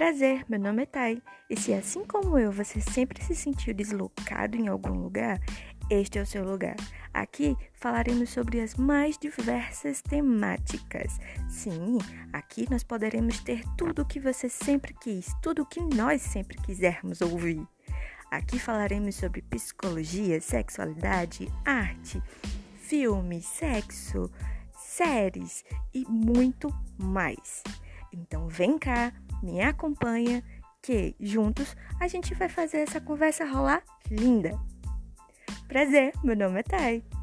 Prazer, meu nome é Thay. E se assim como eu você sempre se sentiu deslocado em algum lugar, este é o seu lugar. Aqui falaremos sobre as mais diversas temáticas. Sim, aqui nós poderemos ter tudo o que você sempre quis, tudo o que nós sempre quisermos ouvir. Aqui falaremos sobre psicologia, sexualidade, arte, filme, sexo, séries e muito mais. Então vem cá, me acompanha que juntos a gente vai fazer essa conversa rolar linda. Prazer, meu nome é Thay.